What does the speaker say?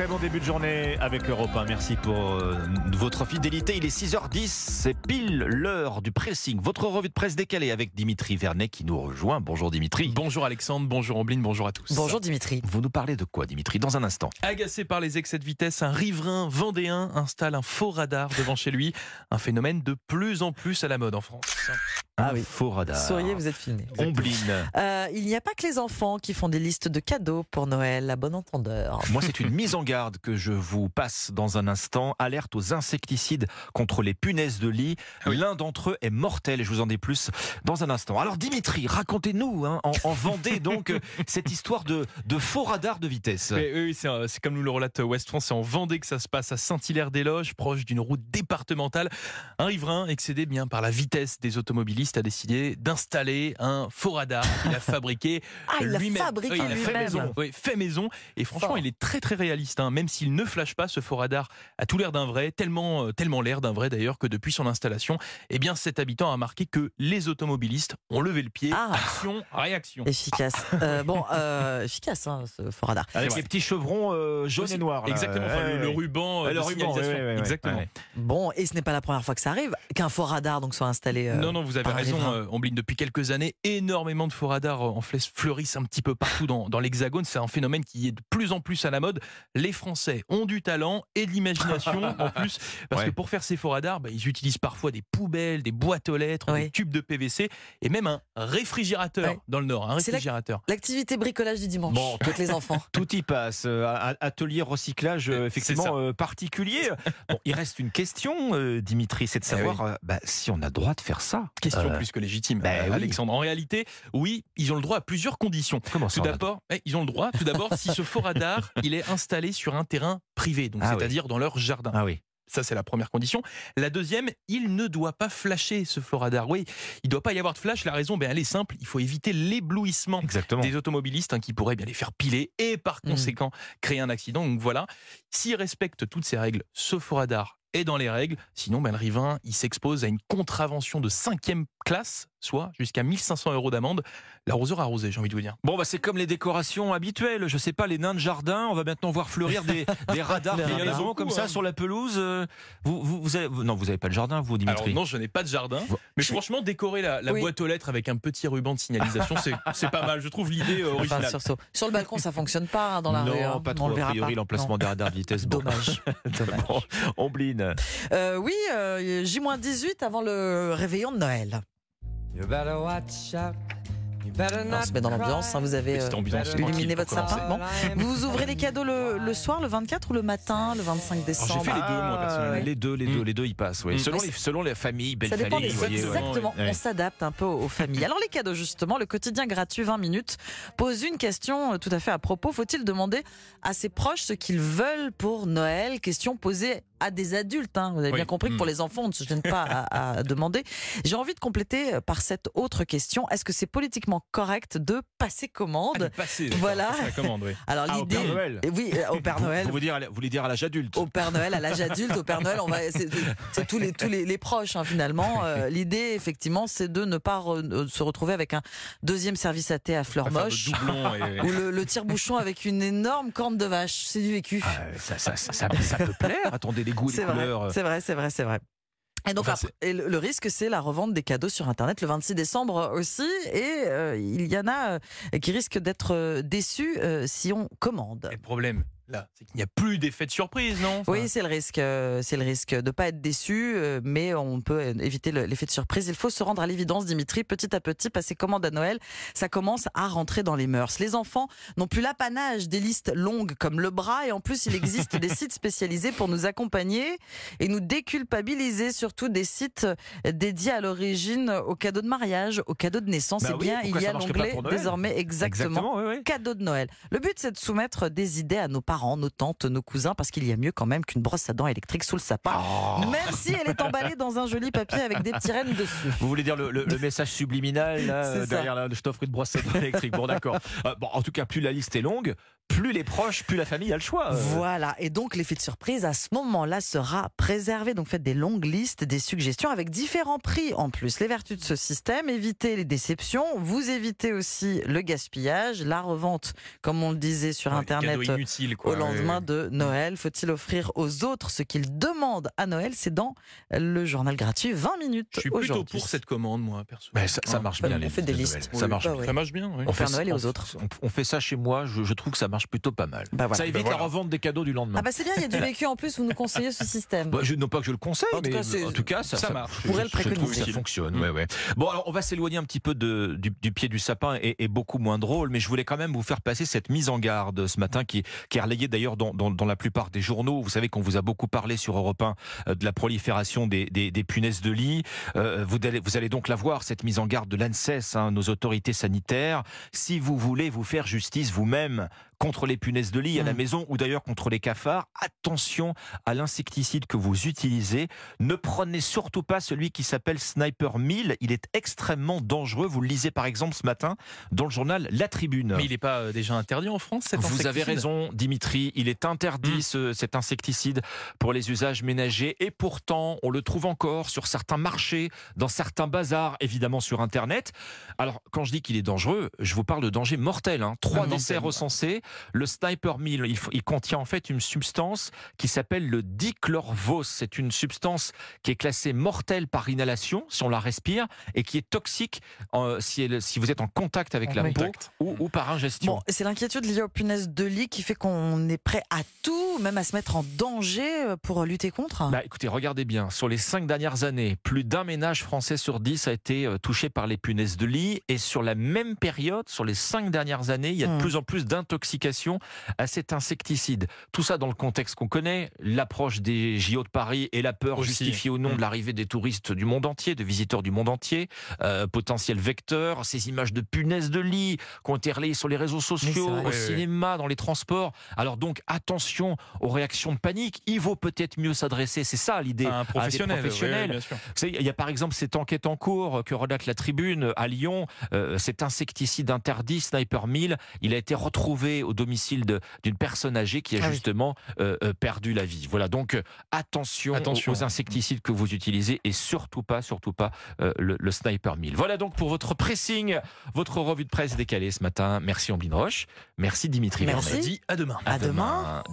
Très bon début de journée avec Europe 1. Merci pour euh, votre fidélité. Il est 6h10, c'est pile l'heure du pressing. Votre revue de presse décalée avec Dimitri Vernet qui nous rejoint. Bonjour Dimitri. Bonjour Alexandre, bonjour Ambline, bonjour à tous. Bonjour Dimitri. Vous nous parlez de quoi Dimitri dans un instant? Agacé par les excès de vitesse, un riverain vendéen installe un faux radar devant chez lui. Un phénomène de plus en plus à la mode en France. Ah oui. Faux radar. Souriez, vous êtes filmé. Ombline. Euh, il n'y a pas que les enfants qui font des listes de cadeaux pour Noël, à bon entendeur. Moi, c'est une mise en garde que je vous passe dans un instant. Alerte aux insecticides contre les punaises de lit. Ah oui. L'un d'entre eux est mortel et je vous en dis plus dans un instant. Alors, Dimitri, racontez-nous, hein, en, en Vendée, donc, euh, cette histoire de, de faux radar de vitesse. Mais oui, c'est euh, c'est comme nous le relate West France, c'est en Vendée que ça se passe à Saint-Hilaire-des-Loges, proche d'une route départementale. Un riverain, excédé bien par la vitesse des automobilistes, a décidé d'installer un faux radar qu'il a fabriqué Ah, il l'a lui-même. fabriqué Oui, il a fait maison. Oui, fait maison. Et franchement, Fort. il est très très réaliste. hein. Même s'il ne flash pas, ce faux radar a tout l'air d'un vrai, tellement euh, tellement l'air d'un vrai d'ailleurs que depuis son installation, eh bien cet habitant a marqué que les automobilistes ont levé le pied. Ah. Action, réaction. Efficace. Euh, bon, euh, efficace, hein, ce faux radar. Avec les petits chevrons euh, jaunes Aussi. et noirs. là. Exactement, enfin, Ouais, le, le ouais. ruban euh, Ouais, le de ruban, ouais, ouais, ouais, Exactement. ouais. Bon, et ce n'est pas la première fois que ça arrive, qu'un faux radar donc soit installé. euh, Non, non, vous avez un raison, euh, Ombline. Depuis quelques années, énormément de faux radars euh, en flèche fleurissent un petit peu partout dans, dans l'Hexagone. C'est un phénomène qui est de plus en plus à la mode. Les Français ont du talent et de l'imagination en plus. Parce Ouais. que pour faire ces faux radars, bah, ils utilisent parfois des poubelles, des boîtes aux lettres, des tubes de PVC et même un réfrigérateur Ouais. dans le Nord. Un réfrigérateur. L'activité bricolage du dimanche Bon. avec les enfants. Tout y passe. Euh, Atelier recyclage effectivement euh, particulier. Bon, il reste une question, euh, Dimitri, c'est de Eh savoir euh, bah, si on a droit de faire ça. Question Euh, plus que légitime, bah euh, oui. Alexandre. En réalité, oui, ils ont le droit à plusieurs conditions. Comment Tout ça on a- d'abord, eh, ils ont le droit. Tout d'abord, si ce faux radar, il est installé sur un terrain privé, donc Ah oui. c'est-à-dire dans leur jardin. Ah oui. Ça, c'est la première condition. La deuxième, il ne doit pas flasher ce faux radar. Oui, il ne doit pas y avoir de flash. La raison, ben, elle est simple. Il faut éviter l'éblouissement Exactement. des automobilistes hein, qui pourraient bien les faire piler et par Mhm. conséquent créer un accident. Donc voilà, s'ils respectent toutes ces règles, ce faux radar est dans les règles. Sinon, ben, le riverain, il s'expose à une contravention de cinquième classe, soit jusqu'à 1500 euros d'amende. L'arroseur arrosé, j'ai envie de vous dire. Bon, bah, c'est comme les décorations habituelles. Je sais pas, les nains de jardin, on va maintenant voir fleurir des, des radars comme Beaucoup, ça hein. sur la pelouse. Euh, Vous, vous, vous avez, vous- non, vous avez pas le jardin, vous, Dimitri Alors non, je n'ai pas de jardin, mais je- franchement, décorer la, la Oui. boîte aux lettres avec un petit ruban de signalisation, c'est pas mal. Je trouve l'idée euh, Enfin, originale. sur, le balcon, ça fonctionne pas hein, dans la non, rue. hein. pas On trop. A priori, pas. l'emplacement Non. des radars de vitesse. Bon. Dommage. Dommage. Bon, Ombline. Euh, oui, euh, J-18 avant le réveillon de Noël. Alors, on se met dans l'ambiance, hein, vous avez euh, ambiance illuminé votre sapin. Bon. Vous ouvrez les cadeaux le, le soir, le 24 ou le matin, le 25 décembre fait les deux, moi, Ah, personnellement. Les deux, les deux, Mm. les deux, ils passent. Oui. Mm. Selon, les, selon les familles, belle Ça dépend famille, des vous voyez. Exactement, Ouais. on s'adapte un peu aux familles. Alors les cadeaux justement, le quotidien gratuit 20 minutes pose une question euh, tout à fait à propos. Faut-il demander à ses proches ce qu'ils veulent pour Noël? Question posée à des adultes. hein. Vous avez Oui. bien compris que pour Mm. les enfants, on ne se gêne pas à, à demander. J'ai envie de compléter euh, par cette autre question. Est-ce que c'est politiquement correct de passer Ah, commande de passer, Voilà. passer la commande, oui. Alors Ah, au l'idée, Père Noël. oui, euh, au Père Noël. Vous, voulez dire, à la- vous voulez dire à l'âge adulte Au Père Noël, à l'âge adulte, au Père Noël, on va, c'est, tous les tous les, les proches hein, finalement. Euh, l'idée, effectivement, c'est de ne pas re- euh, se retrouver avec un deuxième service à thé à fleurs moches et- ou le, le tire-bouchon avec une énorme corne de vache. C'est du vécu. Ah, ça, ça, ça, ça- ça peut plaire. Attendez, les goûts et les c'est vrai, couleurs. c'est vrai, c'est vrai, c'est vrai. Et donc Enfin, après- et le, risque, c'est la revente des cadeaux sur Internet le 26 décembre aussi. Et euh, il y en a euh, qui risquent d'être euh, déçus euh, si on commande. Et problème, là, c'est qu'il n'y a plus d'effet de surprise, non? Oui, c'est le risque. euh, C'est le risque de pas être déçu, euh, mais on peut euh, éviter le- l'effet de surprise. Il faut se rendre à l'évidence, Dimitri, petit à petit, passer commande à Noël. Ça commence à rentrer dans les mœurs. Les enfants n'ont plus l'apanage des listes longues comme le bras, et en plus, il existe des sites spécialisés pour nous accompagner et nous déculpabiliser, surtout des sites dédiés à l'origine aux cadeaux de mariage, aux cadeaux de naissance. Bah eh oui, bien, il y a l'onglet désormais exactement oui, oui. cadeau de Noël. Le but, c'est de soumettre des idées à nos parents, nos tantes, nos cousins, parce qu'il y a mieux quand même qu'une brosse à dents électrique sous le sapin. Oh. Même si elle est emballée dans un joli papier avec des petits rennes dessus. Vous voulez dire le, le- le message subliminal là, euh, derrière là, je t'offre une brosse à dents électrique. Bon, d'accord. Euh, bon, en tout cas, plus la liste est longue, plus les proches, plus la famille a le choix. euh. Voilà, et donc l'effet de surprise à ce moment-là sera préservé. Donc faites des longues listes, des suggestions avec différents prix en plus. Les vertus de ce système, évitez les déceptions, vous évitez aussi le gaspillage, la revente, comme on le disait sur Ouais, Internet cadeau inutile, quoi. au lendemain Ouais. de Noël. Faut-il offrir aux autres ce qu'ils demandent à Noël? C'est dans le journal gratuit 20 minutes Je suis plutôt pour cette commande, moi, perso. Mais ça, ça marche bien. on les fait des de listes. Ça marche bah bien. oui. Ça marche bien, oui. On fait, Noël et aux autres. On, on fait ça chez moi. Je, je trouve que ça marche plutôt pas mal. Bah voilà. Ça évite Bah voilà. la revente des cadeaux du lendemain. Ah bah c'est bien, il y a du vécu en plus, vous nous conseillez ce système. Bah, je, non pas que je le conseille, En tout mais cas, en tout cas, ça, ça marche. le je trouve que préconiser. ça fonctionne. Mm. ouais, ouais. Bon, alors on va s'éloigner un petit peu de, du, du pied du sapin et, et beaucoup moins drôle, mais je voulais quand même vous faire passer cette mise en garde ce matin qui, qui est relayée d'ailleurs dans, dans, dans la plupart des journaux. Vous savez qu'on vous a beaucoup parlé sur Europe 1 euh, de la prolifération des, des, des punaises de lit. Euh, vous, allez, vous allez donc la voir, cette mise en garde de l'ANSES, hein, nos autorités sanitaires. Si vous voulez vous faire justice vous-même contre les punaises de lit à la Mm. maison ou d'ailleurs contre les cafards, attention à l'insecticide que vous utilisez. Ne prenez surtout pas celui qui s'appelle Sniper 1000. Il est extrêmement dangereux. Vous le lisez par exemple ce matin dans le journal La Tribune. Mais il n'est pas euh, déjà interdit en France, cet Vous avez raison, Dimitri. Il est interdit Mm. ce- cet insecticide pour les usages ménagers et pourtant on le trouve encore sur certains marchés, dans certains bazars, évidemment sur Internet. Alors quand je dis qu'il est dangereux, je vous parle de danger mortel. Hein. Trois décès ouais. recensés. Le Sniper 1000, il, contient en fait une substance qui s'appelle le dichlorvos. C'est une substance qui est classée mortelle par inhalation si on la respire et qui est toxique euh, si, elle- si vous êtes en contact avec En la peau contact. ou, ou par ingestion. Bon, c'est l'inquiétude liée aux punaises de lit qui fait qu'on est prêt à tout, même à se mettre en danger euh, pour lutter contre? Bah, écoutez, regardez bien. Sur les cinq dernières années, plus d'un ménage français sur dix a été euh, touché par les punaises de lit. Et sur la même période, sur les cinq dernières années, il y a de Hmm. plus en plus d'intoxication à cet insecticide. Tout ça dans le contexte qu'on connaît, l'approche des JO de Paris et la peur Aussi. justifiée au nom Hmm. de l'arrivée des touristes du monde entier, de visiteurs du monde entier, euh, potentiel vecteur, ces images de punaises de lit qui ont été relayées sur les réseaux sociaux, au Oui, oui, oui. cinéma, dans les transports. Alors donc, attention aux réactions de panique. Il vaut peut-être mieux s'adresser, c'est ça l'idée, Un à des professionnel. oui, professionnels. oui, bien sûr. Vous savez, il y a par exemple cette enquête en cours que relate la Tribune à Lyon. Euh, cet insecticide interdit, Sniper 1000, il a été retrouvé au domicile d'une personne âgée qui a Ah justement euh, euh, perdu la vie. Voilà, donc attention, Attention. Aux, insecticides que vous utilisez et surtout pas, surtout pas euh, le, le Sniper 1000. Voilà donc pour votre pressing, votre revue de presse décalée ce matin. Merci Ambline Roche, merci Dimitri Merci. On a dit à demain. À demain.